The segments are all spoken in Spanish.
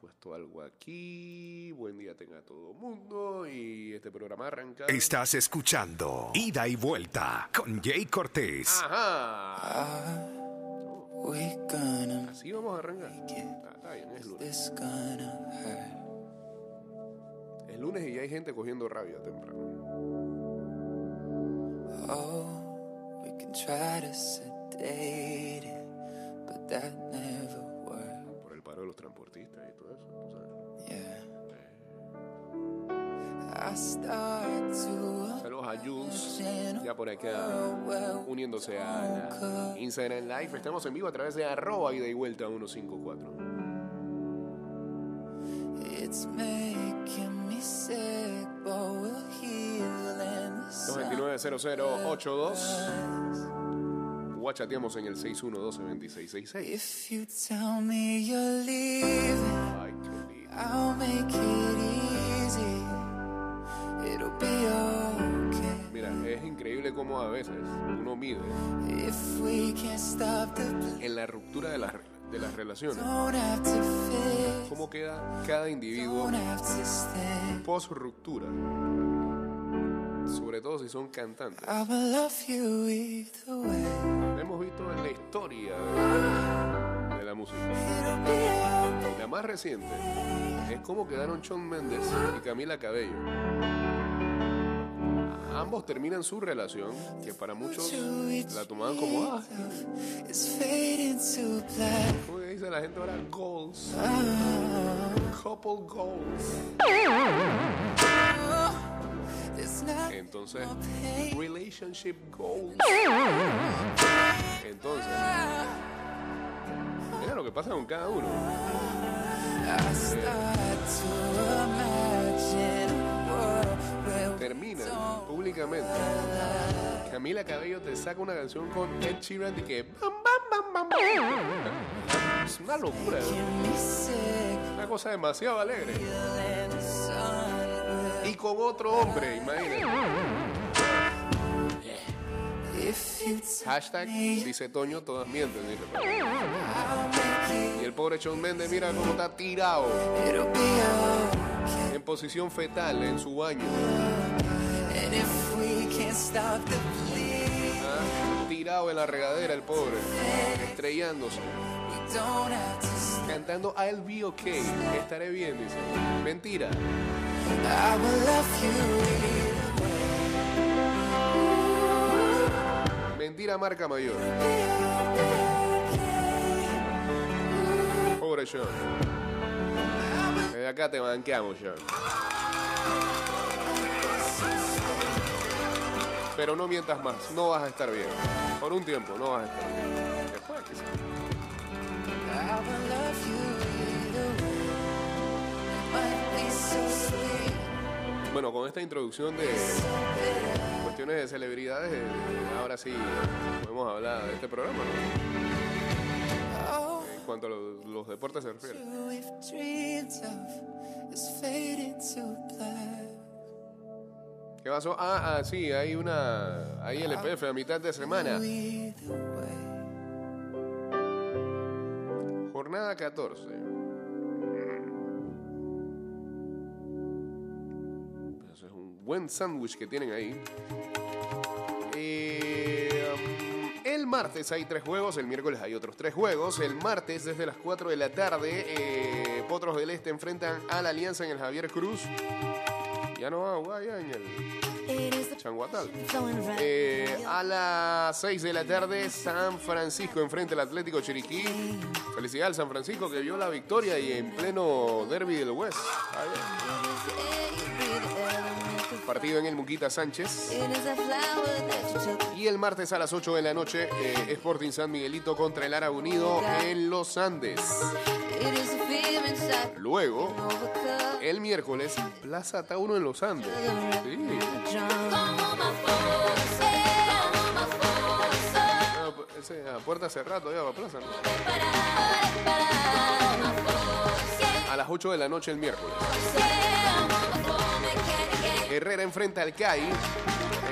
puesto algo aquí. Buen día tenga todo el mundo. Y este programa arranca. Estás escuchando Ida y Vuelta con Jay Cortés. Ajá. We gonna Así vamos a arrancar. Ah, está bien, es lunes. Es lunes y ya hay gente cogiendo rabia temprano. Oh, we can try to sedate it, but that never transportistas y todo eso. tú sabes. Yeah. Saludos a Jules, ya por acá uniéndose a la Instagram Live. Estamos en vivo a través de arroba ida y vuelta 154. It's making me sick, but we'll heal in the sun. 229-0082. Guachateamos en el 612-2666. If you tell me you're leaving, Ay, qué lindo. I'll make it easy. It'll be okay. Mira, es increíble cómo a veces uno mide If we can't stop the bleeding, en la ruptura de las, de las relaciones cómo queda cada individuo post ruptura. Sobre todo si son cantantes. Hemos visto en la historia de, la música. La más reciente es cómo quedaron Shawn Mendes y Camila Cabello. Ambos terminan su relación, que para muchos la tomaban como, ah. ¿cómo que dice la gente ahora? Goals. Couple goals. Entonces, relationship goals. Entonces, mira lo que pasa con cada uno. I start to imagine a world where Terminan públicamente. Camila Cabello te saca una canción con Ed Sheeran y que bam, bam, bam, bam. Es una locura, sick una cosa demasiado alegre. Y con otro hombre, imagínate. Hashtag, dice Toño, todas mienten. dice. Y el pobre Shawn Mendes, mira cómo está tirado en posición fetal en su baño. ¿ah? Tirado en la regadera el pobre, estrellándose. Cantando I'll be okay, estaré bien, dice. Mentira. I will love you. Mentira marca mayor. Pobre Sean. Desde acá te banqueamos, Sean. Pero no mientas más, no vas a estar bien. Por un tiempo no vas a estar bien. Después quizás. I will love you either way. Might be so sweet, Bueno, con esta introducción de cuestiones de celebridades, eh, ahora sí podemos hablar de este programa, ¿no? En cuanto a los, deportes se refiere. ¿Qué pasó? Ah, ah, sí, hay una. Hay LPF a mitad de semana. Jornada 14. Buen sándwich que tienen ahí. Eh, el martes hay tres juegos, el miércoles hay otros tres juegos. El martes desde las 4 de la tarde, eh, Potros del Este enfrentan a la Alianza en el Javier Cruz. Ya no va ya en el Changuatal. Eh, a las 6 de la tarde, San Francisco enfrenta al Atlético Chiriquí. Felicidad al San Francisco que vio la victoria y en pleno derby del West. Partido en el Muquita Sánchez. Y el martes a las 8 de la noche, eh, Sporting San Miguelito contra el Árabe Unido en Los Andes. Luego, el miércoles, Plaza Tauro en Los Andes. Sí. Ah, ese, a puerta cerrada todavía va a Plaza. ¿no? A las 8 de la noche el miércoles. Herrera enfrenta al CAI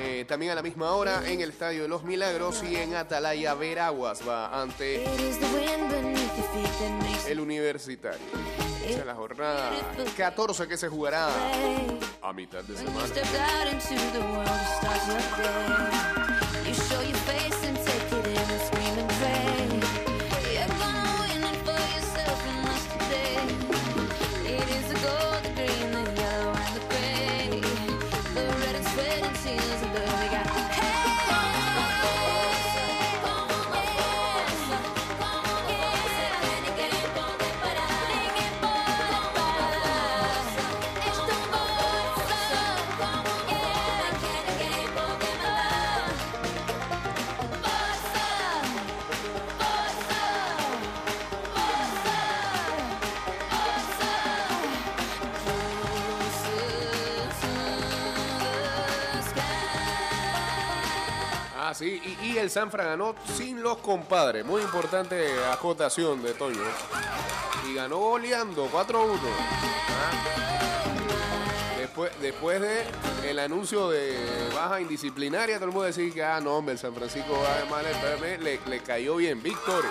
Eh, también a la misma hora en el Estadio de los Milagros y en Atalaya Veraguas va ante el Universitario. Esa es la jornada 14 que se jugará a mitad de semana. Y, y el Sanfra ganó sin los compadres. Muy importante acotación de Toño. Y ganó goleando 4-1. Ah. Después, después de el anuncio de baja indisciplinaria, todo el mundo decía que, ah, no, hombre, el San Francisco además le, le, le cayó bien. Victoria.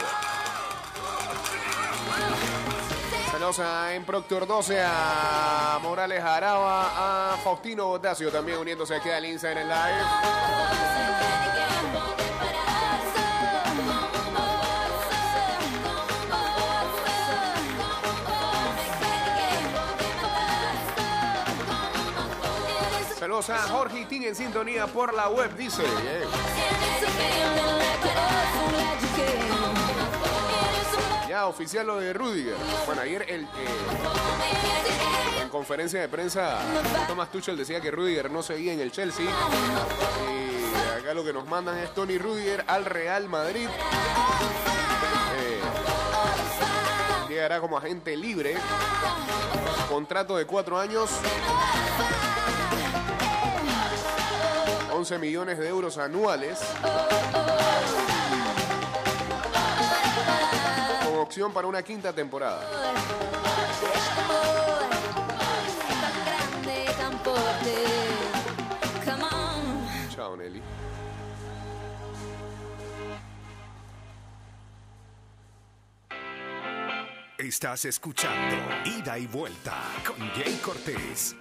Saludos a en Proctor 12, a Morales Araba, a Faustino Botasio también uniéndose aquí al Insta en el live. Saludos a Jorge Itín en sintonía por la web, dice. Yeah. Ya, oficial lo de Rudiger. Bueno, ayer el, eh, en conferencia de prensa, Thomas Tuchel decía que Rudiger no seguía en el Chelsea. Y acá lo que nos mandan es Tony Rudiger al Real Madrid. Eh, llegará como agente libre. Contrato de cuatro años. 11 millones de euros anuales. Opción para una quinta temporada. Chao, Nelly. Estás escuchando Ida y Vuelta con Jay Cortés.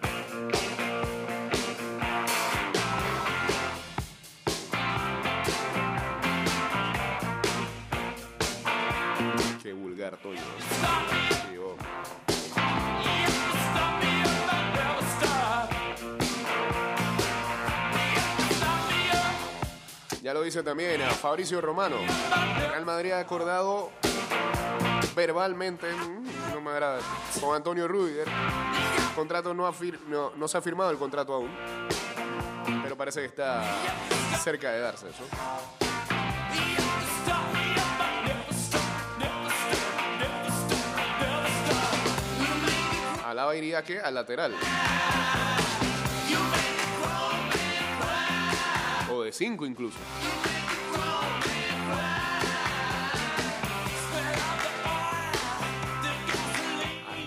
Vulgar. Ya lo dice también a Fabricio Romano. Real Madrid ha acordado verbalmente, mm, no me agrada, con Antonio Rudiger. El contrato no, no se ha firmado el contrato aún, pero parece que está cerca de darse eso. Alaba iría que al lateral. O de 5 incluso.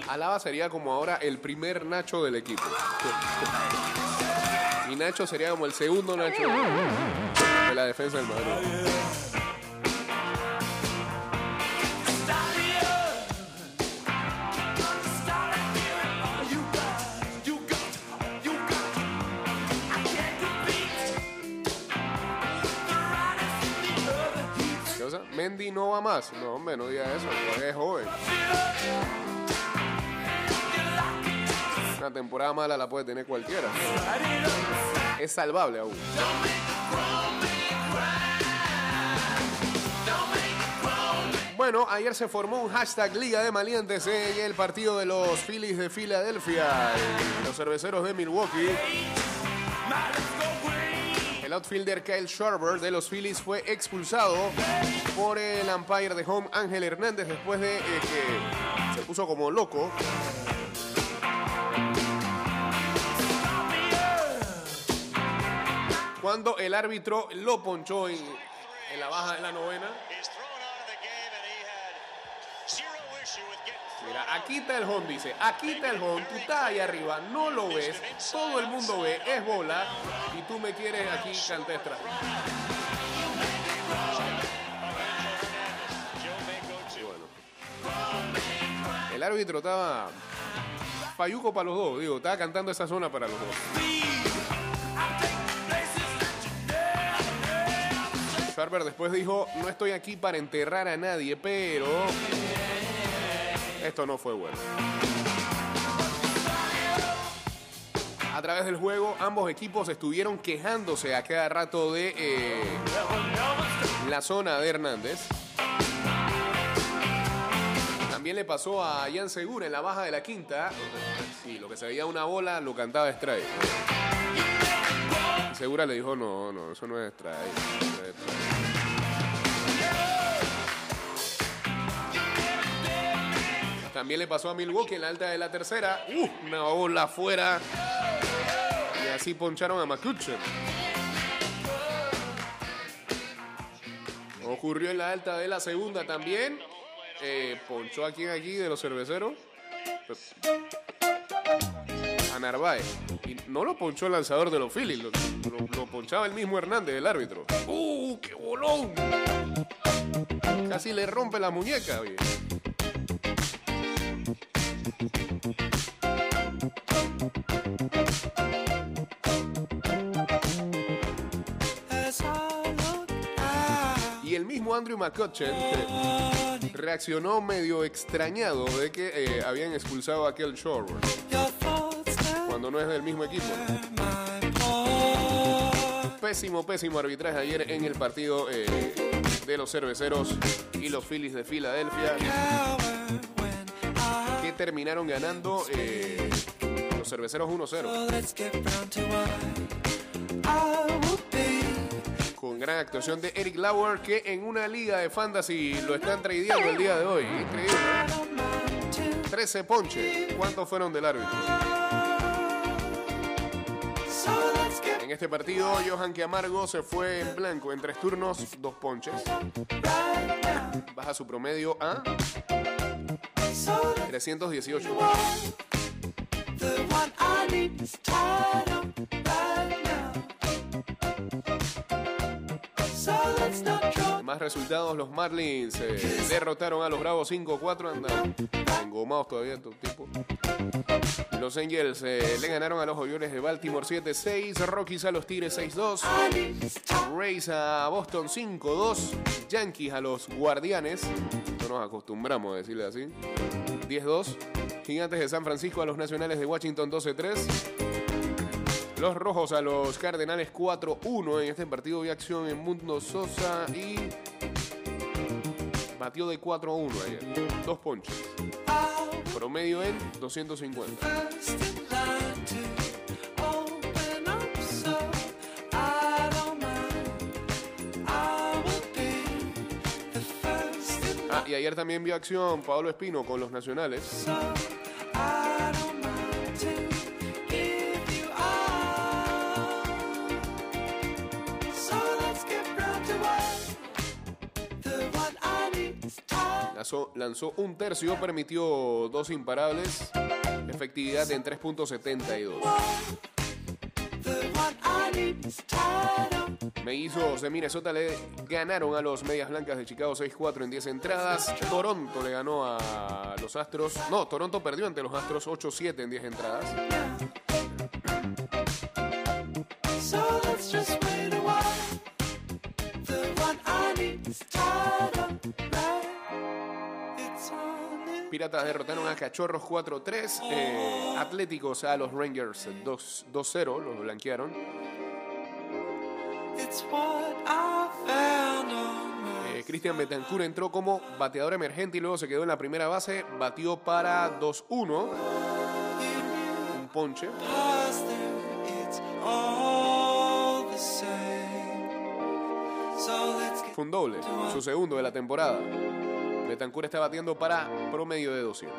Alaba sería como ahora el primer Nacho del equipo. Y Nacho sería como el segundo Nacho de la defensa del Madrid. No va más. No, hombre, no diga eso. es joven. Una temporada mala la puede tener cualquiera. Es salvable aún. Bueno, ayer se formó un hashtag Liga de Malientes en el partido de los Phillies de Filadelfia los cerveceros de Milwaukee. El outfielder Kyle Schwarber de los Phillies fue expulsado por el umpire de home Ángel Hernández después de eh, que se puso como loco. Cuando el árbitro lo ponchó en, en la baja de la novena. Aquí está el home, dice. Aquí está el home, tú estás ahí arriba, no lo ves, todo el mundo ve, es bola, y tú me quieres aquí cantestra. bueno. El árbitro estaba payuco para los dos, digo, estaba cantando esa zona para los dos. Schwarber después dijo, no estoy aquí para enterrar a nadie, pero esto no fue bueno. A través del juego, ambos equipos estuvieron quejándose a cada rato de eh, la zona de Hernández. También le pasó a Jan Segura en la baja de la quinta. Sí, lo que se veía una bola lo cantaba strike. Segura le dijo, no, no, eso no es no es strike". También le pasó a Milwaukee en la alta de la tercera. ¡Uh! Una bola afuera. Y así poncharon a McCutcheon. Ocurrió en la alta de la segunda también. Eh, ponchó a quien aquí de los cerveceros. A Narváez. Y no lo ponchó el lanzador de los Phillies. Lo, ponchaba el mismo Hernández, el árbitro. ¡Uh! ¡Qué bolón! Casi le rompe la muñeca, oye. Andrew McCutcheon eh, reaccionó medio extrañado de que eh, habían expulsado a aquel Shore cuando no es del mismo equipo. Pésimo, pésimo arbitraje ayer en el partido eh, de los cerveceros y los Phillies de Filadelfia que terminaron ganando los cerveceros 1-0 actuación de Eric Lauer que en una liga de fantasy lo están tradeando el día de hoy. Increíble. ¿eh? I don't mind to 13 ponches. ¿Cuántos fueron del árbitro? En este partido, Johan Amargo se fue en blanco en tres turnos, dos ponches. Baja su promedio a So let's 318. Más resultados, los Marlins eh, derrotaron a los Bravos 5-4, andan engomados todavía estos tipos. Los Angels eh, le ganaron a los Orioles de Baltimore 7-6, Rockies a los Tigres 6-2, I need is tied. Rays a Boston 5-2, Yankees a los Guardianes, no nos acostumbramos a decirle así, 10-2, Gigantes de San Francisco a los Nacionales de Washington 12-3, los Rojos a los Cardenales 4-1, en este partido vi acción en Mundo Sosa y batió de 4-1 ayer, dos ponches, promedio en 250. First in line to open up, so I don't mind. I will be the first in Ah, y ayer también vio acción Pablo Espino con los Nacionales. Lanzó, un tercio, permitió dos imparables, efectividad en 3.72. The one I need is tied up. Mellizos de Minnesota le ganaron a los Medias Blancas de Chicago 6-4 en 10 entradas. Toronto le ganó a los Astros. No, Toronto perdió ante los Astros 8-7 en 10 entradas. Piratas derrotaron a Cachorros 4-3. eh, Atléticos a los Rangers 2 2-0, los blanquearon. Eh, Cristian Betancourt entró como bateador emergente y luego se quedó en la primera base. Batió para 2-1. Un ponche. Fue un doble, su segundo de la temporada. Betancourt está batiendo para promedio de 200.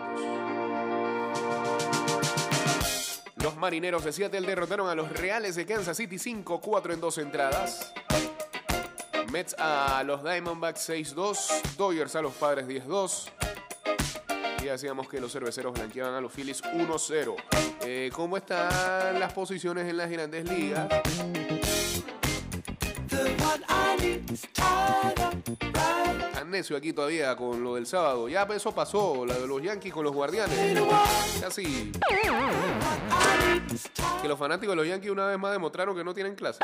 Los marineros de Seattle derrotaron a los Reales de Kansas City 5-4 en dos entradas. Mets a los Diamondbacks 6-2. Dodgers a los Padres 10-2. Ya decíamos que los cerveceros blanqueaban a los Phillies 1-0. Eh, ¿Cómo están las posiciones en las grandes ligas? Necio aquí todavía con lo del sábado. Ya eso pasó, la de los Yankees con los Guardianes. Casi que los fanáticos de los Yankees una vez más demostraron que no tienen clase.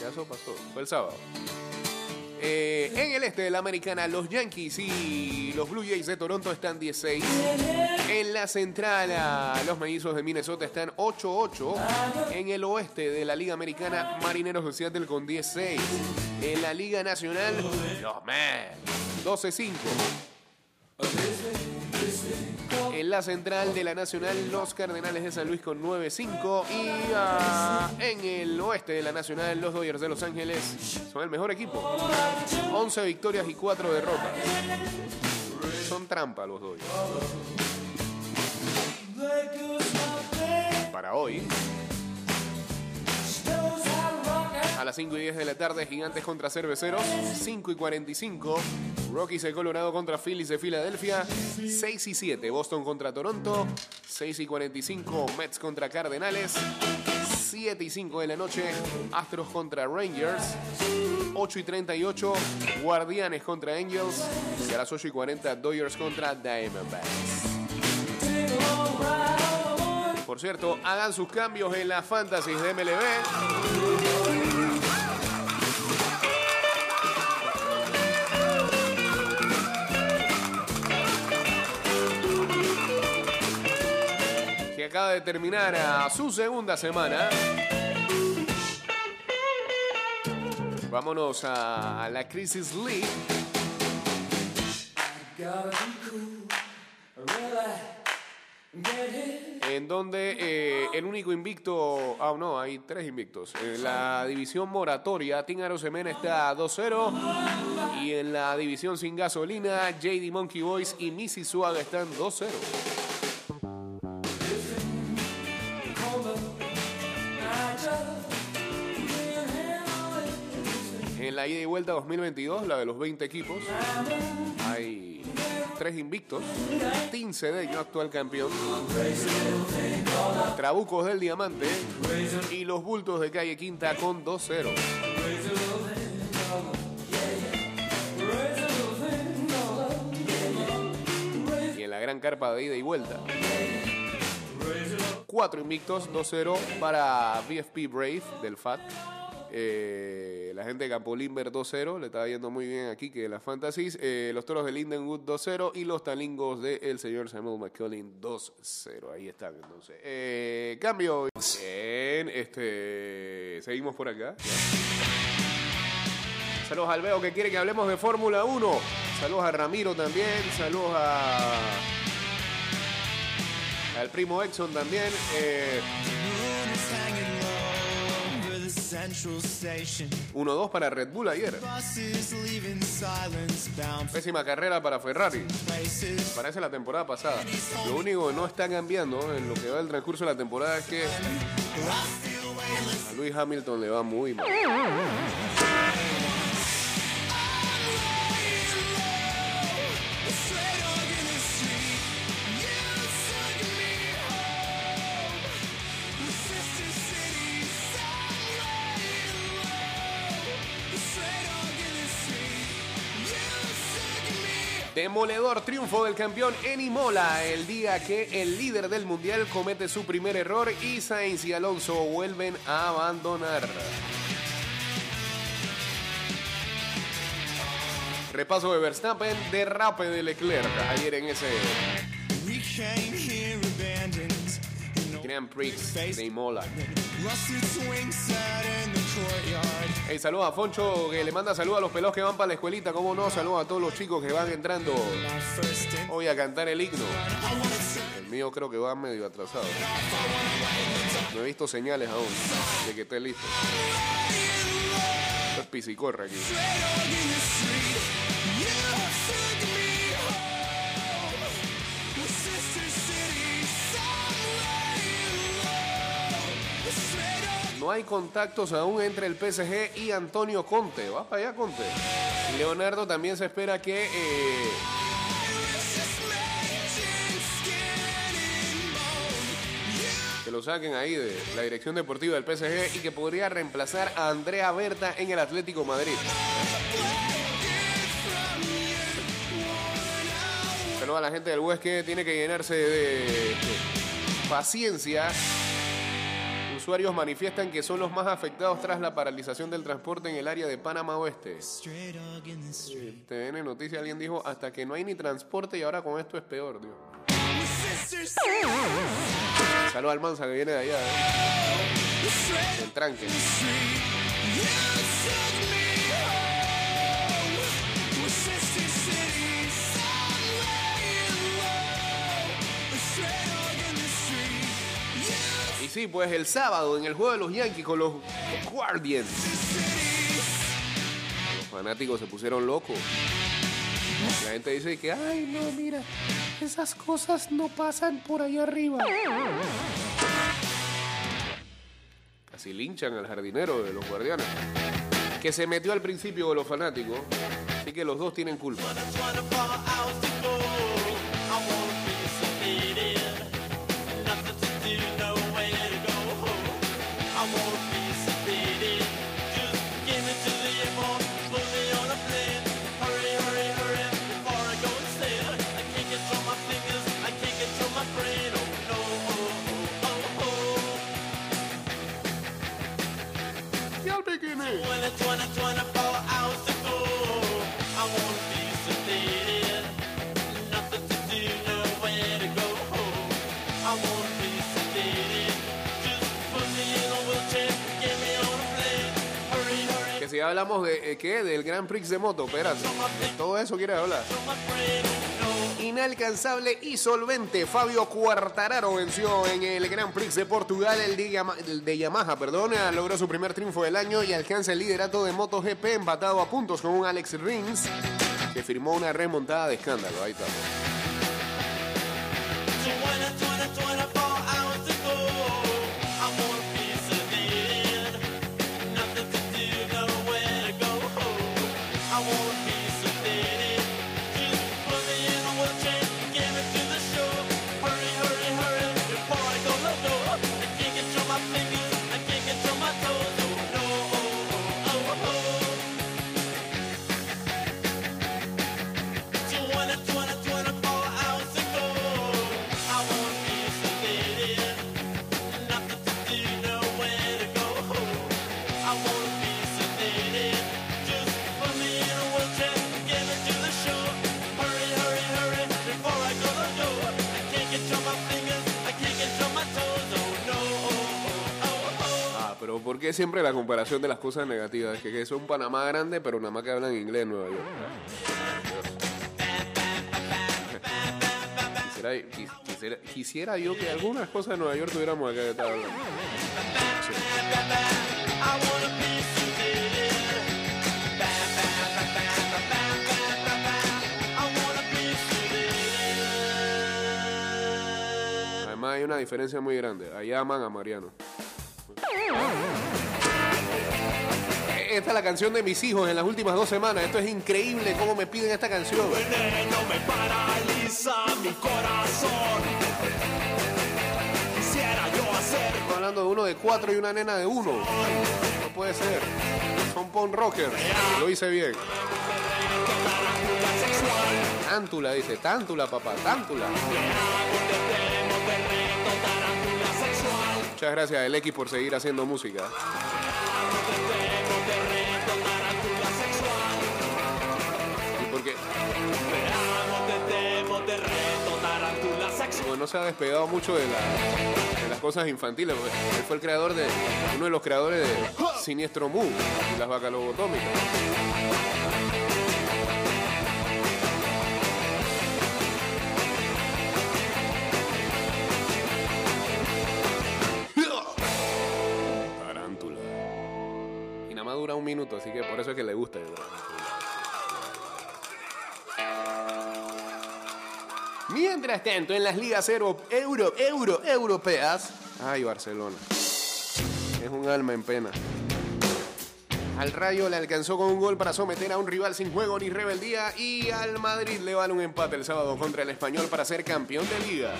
Ya eso pasó, fue el sábado. Eh, en el este de la americana, los Yankees y los Blue Jays de Toronto están 16. En la central, ah, los mellizos de Minnesota están 8-8. En el oeste de la Liga Americana, Marineros de Seattle con 16. En la Liga Nacional, los Mets 12-5. En la central de la Nacional, los Cardenales de San Luis con 9-5. Y ah, en el oeste de la Nacional, los Dodgers de Los Ángeles son el mejor equipo. 11 victorias y 4 derrotas. Son trampa los Dodgers. Para hoy, a las 5 y 10 de la tarde, Gigantes contra Cerveceros. 5 y 45. Rockies de Colorado contra Phillies de Filadelfia. 6 y 7. Boston contra Toronto. 6 y 45. Mets contra Cardenales. 7 y 5 de la noche. Astros contra Rangers. 8 y 38. Guardianes contra Angels. Y a las 8 y 40. Dodgers contra Diamondbacks. Por cierto, hagan sus cambios en las fantasies de MLB. Acaba de terminar su segunda semana. Vámonos a la Crisis League. En donde eh, el único invicto, ah no, hay tres invictos. En la división moratoria, Team Arosemena está 2-0. Y en la división sin gasolina, JD Monkey Boys y Missy Suaga están 2-0. La ida y vuelta 2022, la de los 20 equipos, hay tres invictos. Team Cedeño, actual campeón. Trabucos del Diamante. Y los Bultos de Calle Quinta con 2-0. Y en la gran carpa de ida y vuelta. Cuatro invictos, 2-0 para BFP Brave del FAT. Eh, la gente de Campo Limber 2-0, le estaba yendo muy bien aquí que las fantasies. Eh, los toros de Lindenwood 2-0 y los talingos del señor Samuel McCullin 2-0. Ahí están entonces. Eh, cambio. Bien, este, seguimos por acá. Saludos al Veo que quiere que hablemos de Fórmula 1. Saludos a Ramiro también. Saludos a. Al primo Exxon también. Eh, 1-2 para Red Bull ayer. Pésima carrera para Ferrari. Parece la temporada pasada. Lo único que no está cambiando en lo que va del transcurso de la temporada es que a Luis Hamilton le va muy mal. Demoledor triunfo del campeón en Imola el día que el líder del mundial comete su primer error y Sainz y Alonso vuelven a abandonar. Repaso de Verstappen, derrape de Leclerc ayer en ese Grand Prix de Imola. Hey, saludos a Foncho que le manda saludos a los pelos que van para la escuelita, cómo no, saludos a todos los chicos que van entrando hoy a cantar el himno. El mío creo que va medio atrasado. No he visto señales aún de que esté listo. Esto es pisicorra aquí. No hay contactos aún entre el PSG y Antonio Conte. Va para allá, Conte. Leonardo también se espera que. Eh, que lo saquen ahí de la dirección deportiva del PSG y que podría reemplazar a Andrea Berta en el Atlético Madrid. Pero a la gente del West que tiene que llenarse de paciencia Usuarios manifiestan que son los más afectados tras la paralización del transporte en el área de Panamá Oeste. Eh, TVN Noticias, alguien dijo, hasta que no hay ni transporte y ahora con esto es peor, Dios. Saludos al Mansa que viene de allá, ¿eh? del tranque. Sí, pues el sábado en el juego de los Yankees con los Guardians. Los fanáticos se pusieron locos. La gente dice que, ay, no, mira, esas cosas no pasan por allá arriba. Casi linchan al jardinero de los guardianes. Que se metió al principio con los fanáticos. Así que los dos tienen culpa. ¿Y hablamos de, eh, ¿qué? Del Grand Prix de moto, espérate. Todo eso quiere hablar. Inalcanzable y solvente, Fabio Quartararo venció en el Grand Prix de Portugal, el de, de Yamaha, perdón, logró su primer triunfo del año y alcanza el liderato de MotoGP empatado a puntos con un Alex Rins que firmó una remontada de escándalo. Ahí está. Ah, pero ¿por qué siempre la comparación de las cosas negativas? Que, es un Panamá grande, pero nada más que hablan inglés en Nueva York. Quisiera, quis- quisiera, yo que algunas cosas de Nueva York tuviéramos acá que estar hablando. Hay una diferencia muy grande. Allá aman a Mariano. Esta es la canción de mis hijos en las últimas dos semanas. Esto es increíble cómo me piden esta canción. veneno me paraliza mi corazón. Quisiera yo hacer Estamos hablando de uno de cuatro y una nena de uno. No puede ser. Son punk rockers. Lo hice bien. Tántula, dice. Tántula, papá. Tántula. Muchas gracias, el X, por seguir haciendo música. No se ha despegado mucho de, la- de las cosas infantiles. Él fue el creador de, uno de los creadores de Siniestro Mu y las vacas lobotómicas. Tarántula. Y nada más dura un minuto, así que por eso es que le gusta. yo Mientras tanto, en las ligas euro, euro, euro, europeas. Ay, Barcelona. Es un alma en pena. Al Rayo le alcanzó con un gol para someter a un rival sin juego ni rebeldía. Y al Madrid le vale un empate el sábado contra el Español para ser campeón de liga.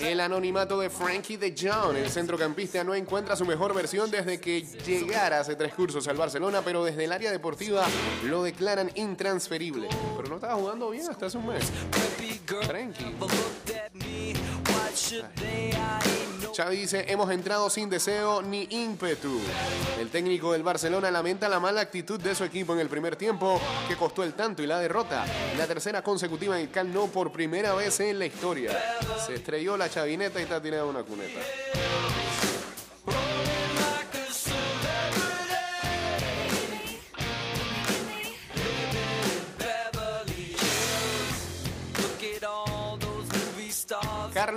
El anonimato de Frankie de Jong, el centrocampista, no encuentra su mejor versión desde que llegara hace tres cursos al Barcelona, pero desde el área deportiva lo declaran intransferible. Pero no estaba jugando bien hasta hace un mes. Frankie. Xavi dice, hemos entrado sin deseo ni ímpetu. El técnico del Barcelona lamenta la mala actitud de su equipo en el primer tiempo, que costó el tanto y la derrota. La tercera consecutiva en el Camp Nou por primera vez en la historia. Se estrelló la chavineta y está tirada una cuneta.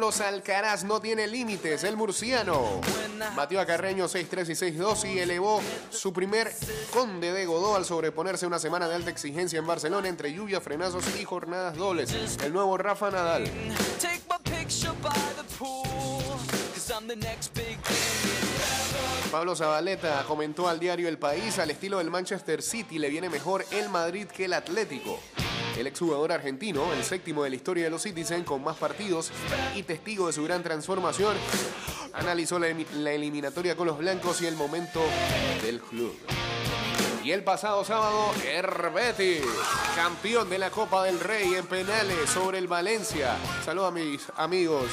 Carlos Alcaraz no tiene límites, el murciano. Batió a Carreño 6-3 y 6-2 y elevó su primer conde de Godó al sobreponerse una semana de alta exigencia en Barcelona entre lluvia, frenazos y jornadas dobles. El nuevo Rafa Nadal. Pablo Zabaleta comentó al diario El País, al estilo del Manchester City le viene mejor el Madrid que el Atlético. El exjugador argentino, el séptimo de la historia de los Citizen, con más partidos y testigo de su gran transformación, analizó la, eliminatoria con los blancos y el momento del club. Y el pasado sábado, Herbeti, campeón de la Copa del Rey en penales sobre el Valencia. Saludos a mis amigos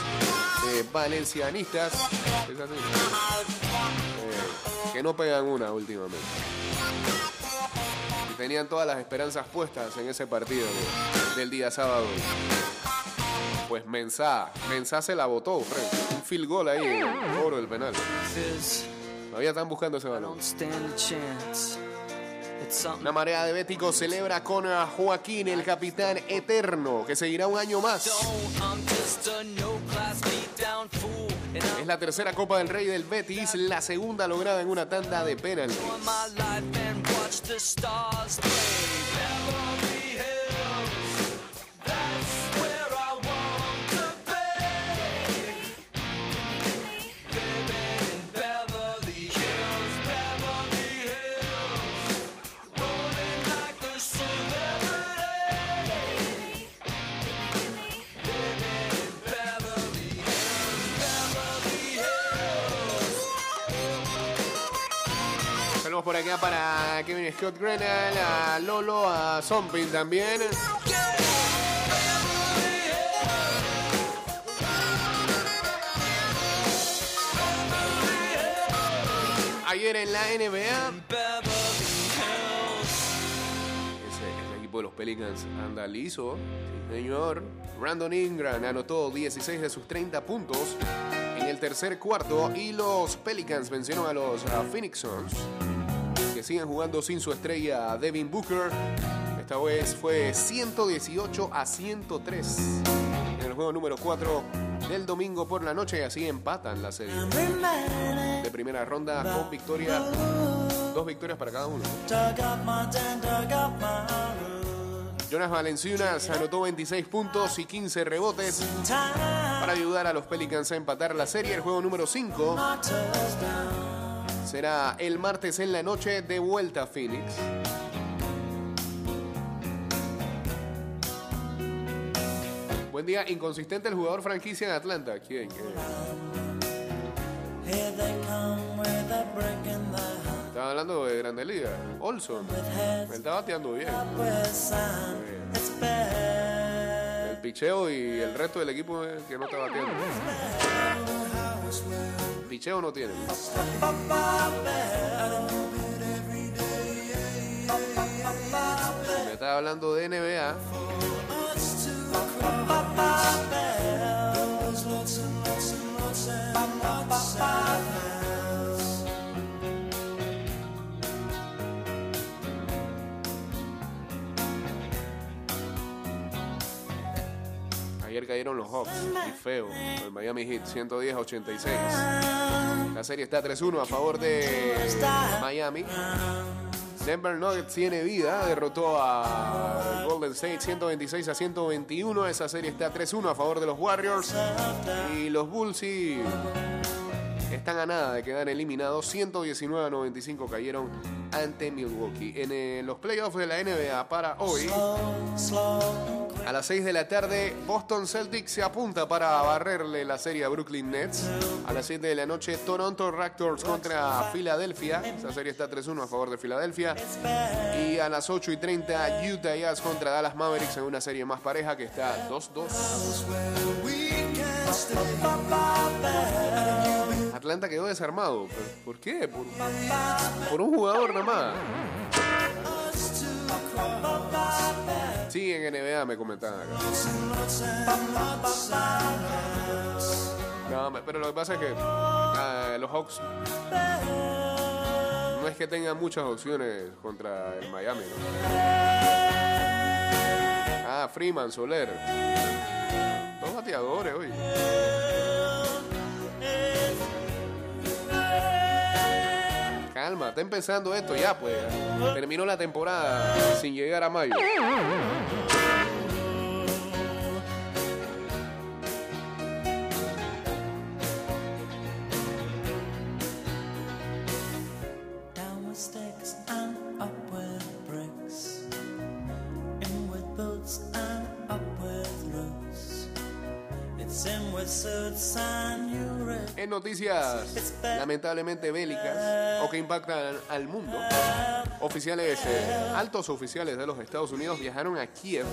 eh, valencianistas. Es así. Eh, que no pegan una últimamente. Tenían todas las esperanzas puestas en ese partido de- del día sábado. Pues Mensah, Mensah se la botó, Fred. Un field goal ahí el oro del penal. Todavía están buscando ese balón. Una marea de béticos celebra con a Joaquín, el capitán eterno, que seguirá un año más. Es la tercera Copa del Rey del Betis, la segunda lograda en una tanda de penaltis. watch the stars play. Saludos por acá para Kevin Scott Grenal, a Lolo, a Zompin también. Ayer en la NBA, ese, equipo de los Pelicans anda liso. Sí, señor. Brandon Ingram anotó 16 de sus 30 puntos en el tercer cuarto y los Pelicans vencieron a los Phoenix Suns que siguen jugando sin su estrella Devin Booker. Esta vez fue 118 a 103 en el juego número 4 del domingo por la noche y así empatan la serie de primera ronda con victoria, dos victorias para cada uno. Jonas Valenciunas anotó 26 puntos y 15 rebotes para ayudar a los Pelicans a empatar la serie. El juego número 5 será el martes en la noche de vuelta a Phoenix. Buen día, inconsistente el jugador franquicia en Atlanta. ¿Quién? Estaba hablando de Grande Liga. Olson. Él está bateando bien. El picheo y el resto del equipo el que no está bateando. Picheo no tiene. Me estaba hablando de NBA. Cayeron los Hawks y feo. El Miami Heat 110 a 86. La serie está 3-1 a favor de Miami. Denver Nuggets tiene vida, derrotó a Golden State 126 a 121. Esa serie está 3-1 a favor de los Warriors. Y los Bulls sí están a nada de quedar eliminados. 119 a 95 cayeron ante Milwaukee. En eh, los playoffs de la NBA para hoy, a las 6 de la tarde, Boston Celtics se apunta para barrerle la serie a Brooklyn Nets. A las 7 de la noche, Toronto Raptors contra Filadelfia. Esa serie está 3-1 a favor de Filadelfia. Y a las 8 y 30, Utah Jazz contra Dallas Mavericks en una serie más pareja que está 2-2. Atlanta quedó desarmado. ¿Pero ¿Por qué? Por, un jugador nada más. Sí, en NBA me comentaban acá. No, pero lo que pasa es que los Hawks no es que tengan muchas opciones contra el Miami, ¿no? Ah, Freeman, Soler. Dos bateadores hoy. Calma, está empezando esto ya, pues. Terminó la temporada sin llegar a mayo. Noticias lamentablemente bélicas o que impactan al mundo, oficiales, eh, altos oficiales de los Estados Unidos viajaron a Kiev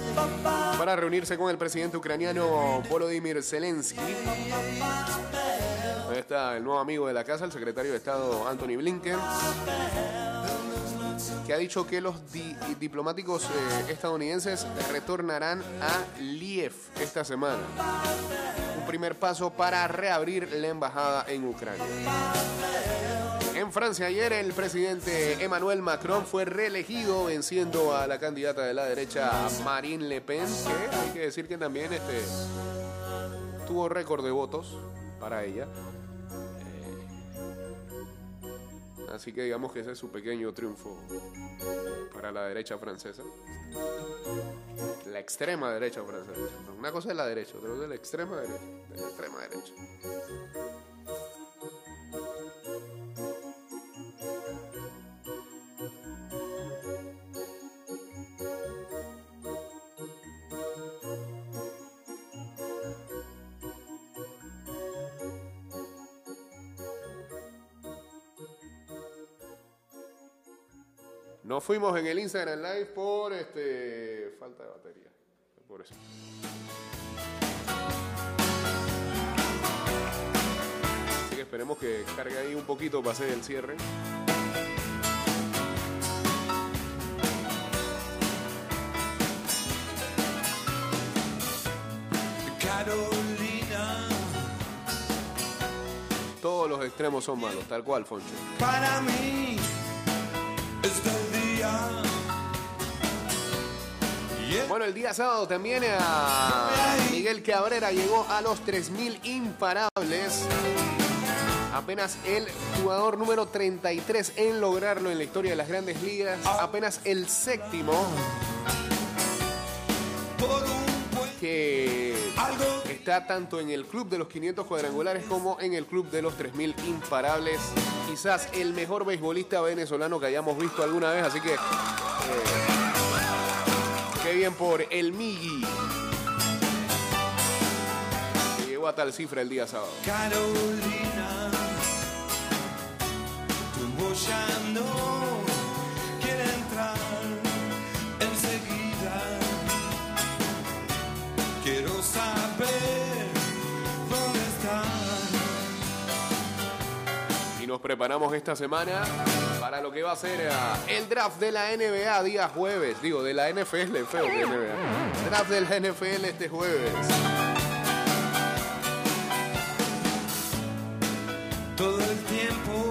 para reunirse con el presidente ucraniano Volodymyr Zelensky. Ahí está el nuevo amigo de la casa, el secretario de Estado Anthony Blinken, que ha dicho que los di- diplomáticos eh, estadounidenses retornarán a Liev esta semana primer paso para reabrir la embajada en Ucrania. En Francia ayer el presidente Emmanuel Macron fue reelegido venciendo a la candidata de la derecha Marine Le Pen, que hay que decir que también este, tuvo récord de votos para ella. Así que digamos que ese es su pequeño triunfo para la derecha francesa. La extrema derecha francesa. Una cosa es la derecha, otra cosa es la extrema derecha. De la extrema derecha. No fuimos en el Instagram Live por este falta de batería. Por eso. Así que esperemos que cargue ahí un poquito para hacer el cierre. Carolina, Todos los extremos son malos, tal cual, Foncho. para mí este día. El día sábado también a Miguel Cabrera llegó a los 3.000 imparables. Apenas el jugador número 33 en lograrlo en la historia de las grandes ligas. Apenas el séptimo que está tanto en el club de los 500 cuadrangulares como en el club de los 3.000 imparables. Quizás el mejor beisbolista venezolano que hayamos visto alguna vez. Así que... eh, bien por el Migi. Que llegó a tal cifra el día sábado. Carolina, voz ya no nos preparamos esta semana para lo que va a ser ah, el draft de la NBA día jueves. Digo, de la NFL, feo que NBA. Draft de la NFL este jueves. todo el tiempo.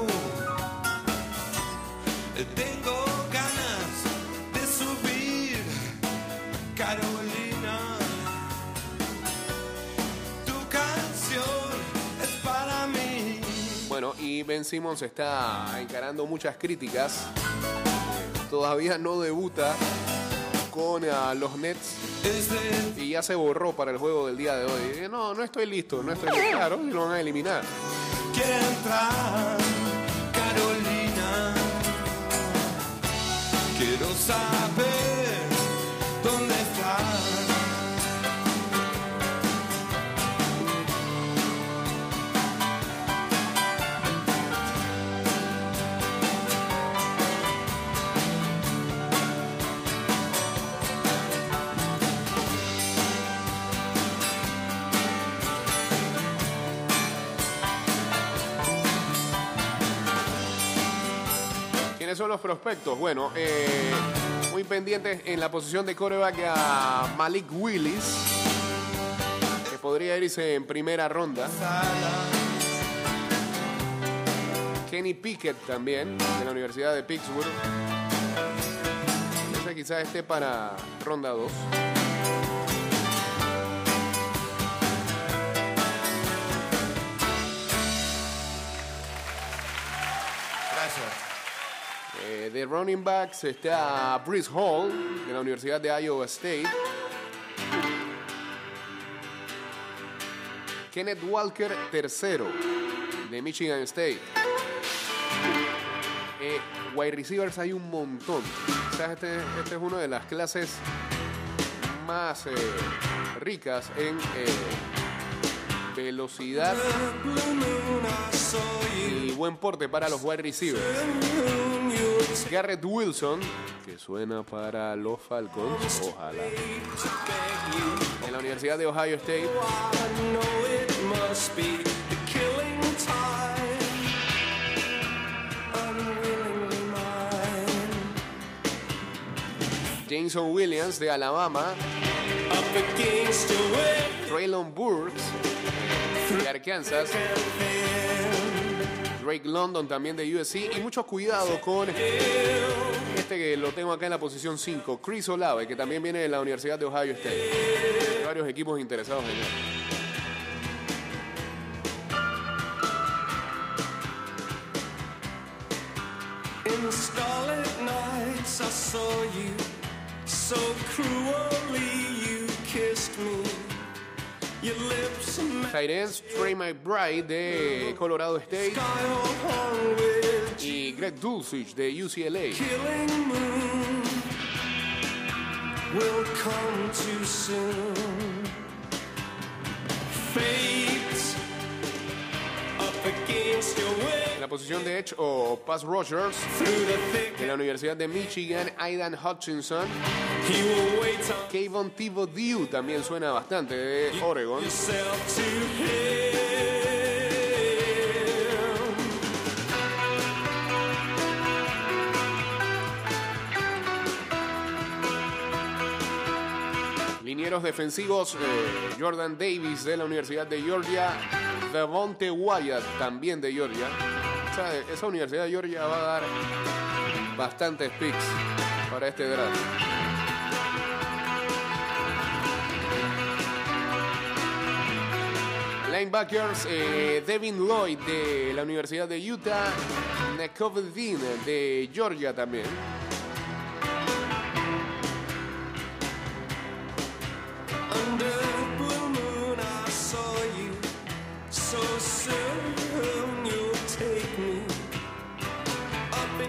Ben Simmons está encarando muchas críticas. Eh, Todavía no debuta con ah, los Nets y ya se borró para el juego del día de hoy. Eh, No, no estoy listo, no estoy listo. Claro, lo van a eliminar. Carolina. Quiero saber ¿Quiénes son los prospectos? Bueno, eh, muy pendientes en la posición de coreback a Malik Willis, que podría irse en primera ronda. Kenny Pickett también, de la Universidad de Pittsburgh. Ese quizás esté para ronda 2. De running backs está Brice Hall, de la Universidad de Iowa State. Kenneth Walker, tercero, de Michigan State. Eh, wide receivers hay un montón. Quizás este, este es una de las clases más eh, ricas en eh, velocidad y buen porte para los wide receivers. Garrett Wilson, que suena para los Falcons, ojalá. En la Universidad de Ohio State. Jameson Williams de Alabama. Traylon Burks de Arkansas. Drake London también de USC. Y mucho cuidado con este que lo tengo acá en la posición 5, Chris Olave, que también viene de la Universidad de Ohio State. Hay varios equipos interesados en él. I saw you. So cruelly, you kissed me. Ends, Trey McBride de Colorado State y Greg Dulcich de UCLA. Will come too soon. En la posición de Edge o Pass thick, de la Universidad de Michigan, Aidan Hutchinson. Kayvon Thibodeau también suena bastante de Oregon. to him. Linieros defensivos, eh, Jordan Davis de la Universidad de Georgia, Devonte Wyatt también de Georgia. O sea, esa Universidad de Georgia va a dar bastantes picks para este draft. Linebackers, eh, Devin Lloyd de la Universidad de Utah, Nakovedin de Georgia también.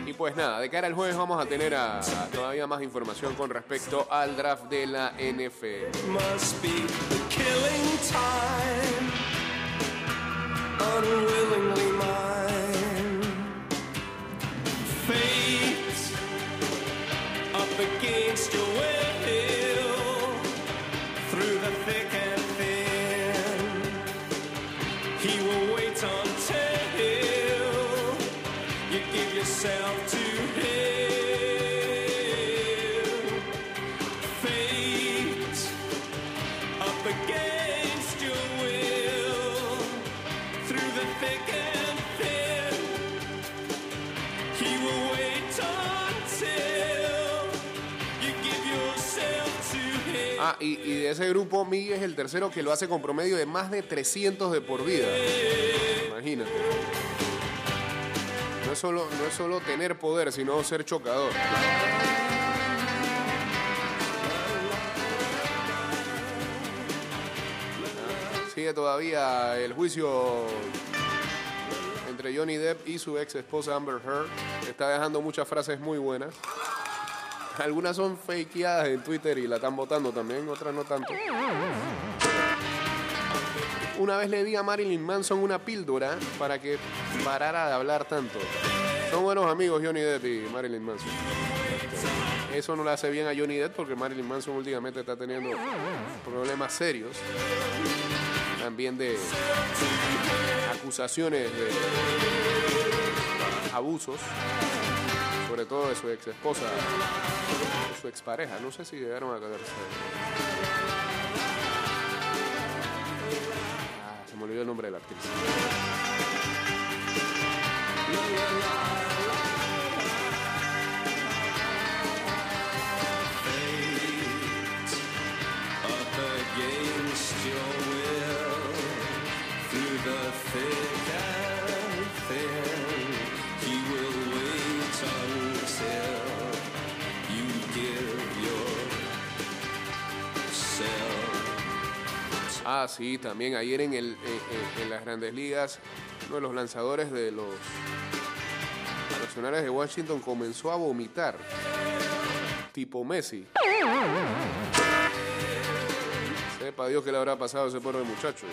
Y pues nada, de cara al jueves vamos a tener a- a todavía más información con respecto al draft de la NFL. Unwillingly mine. Fate up against your y, de ese grupo, Miguel es el tercero que lo hace con promedio de más de 300 de por vida. Imagínate. No es solo, no es solo tener poder, sino ser chocador. Sigue todavía el juicio entre Johnny Depp y su ex esposa Amber Heard. Está dejando muchas frases muy buenas. Algunas son fakeadas en Twitter y la están votando también, otras no tanto. Una vez le di a Marilyn Manson una píldora para que parara de hablar tanto. Son buenos amigos Johnny Depp y Marilyn Manson. Eso no le hace bien a Johnny Depp porque Marilyn Manson últimamente está teniendo problemas serios. También de acusaciones de abusos, sobre todo de su ex esposa, su expareja. No sé si llegaron a caerse. Ah, se me olvidó el nombre de la actriz. Ah, sí, también ayer en, el, en, en- en las grandes ligas, uno de los lanzadores de los Nacionales de Washington comenzó a vomitar, tipo Messi. Sepa Dios que le habrá pasado a ese pobre muchacho.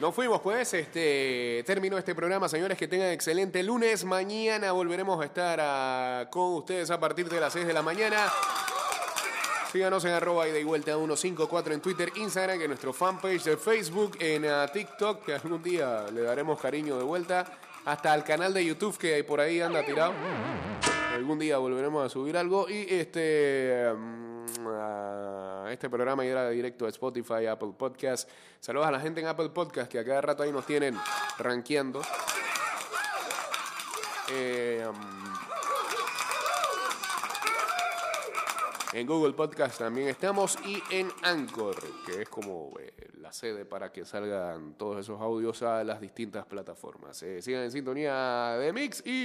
Nos fuimos pues, este terminó este programa, señores, que tengan excelente lunes. Mañana volveremos a estar ah, con ustedes a partir de las 6 de la mañana. Síganos en arroba y vuelta 154 en Twitter, Instagram, en nuestro fanpage de Facebook, en ah, TikTok, que algún día le daremos cariño de vuelta, hasta al canal de YouTube que por ahí anda tirado. Algún día volveremos a subir algo y este mm, ah, este programa irá directo a Spotify, Apple Podcast. Saludos a la gente en Apple Podcast que a cada rato ahí nos tienen rankeando. Eh, mm, En Google Podcast también estamos y en Anchor, que es como eh, la sede para que salgan todos esos audios a las distintas plataformas. Eh, sigan en sintonía de Mix y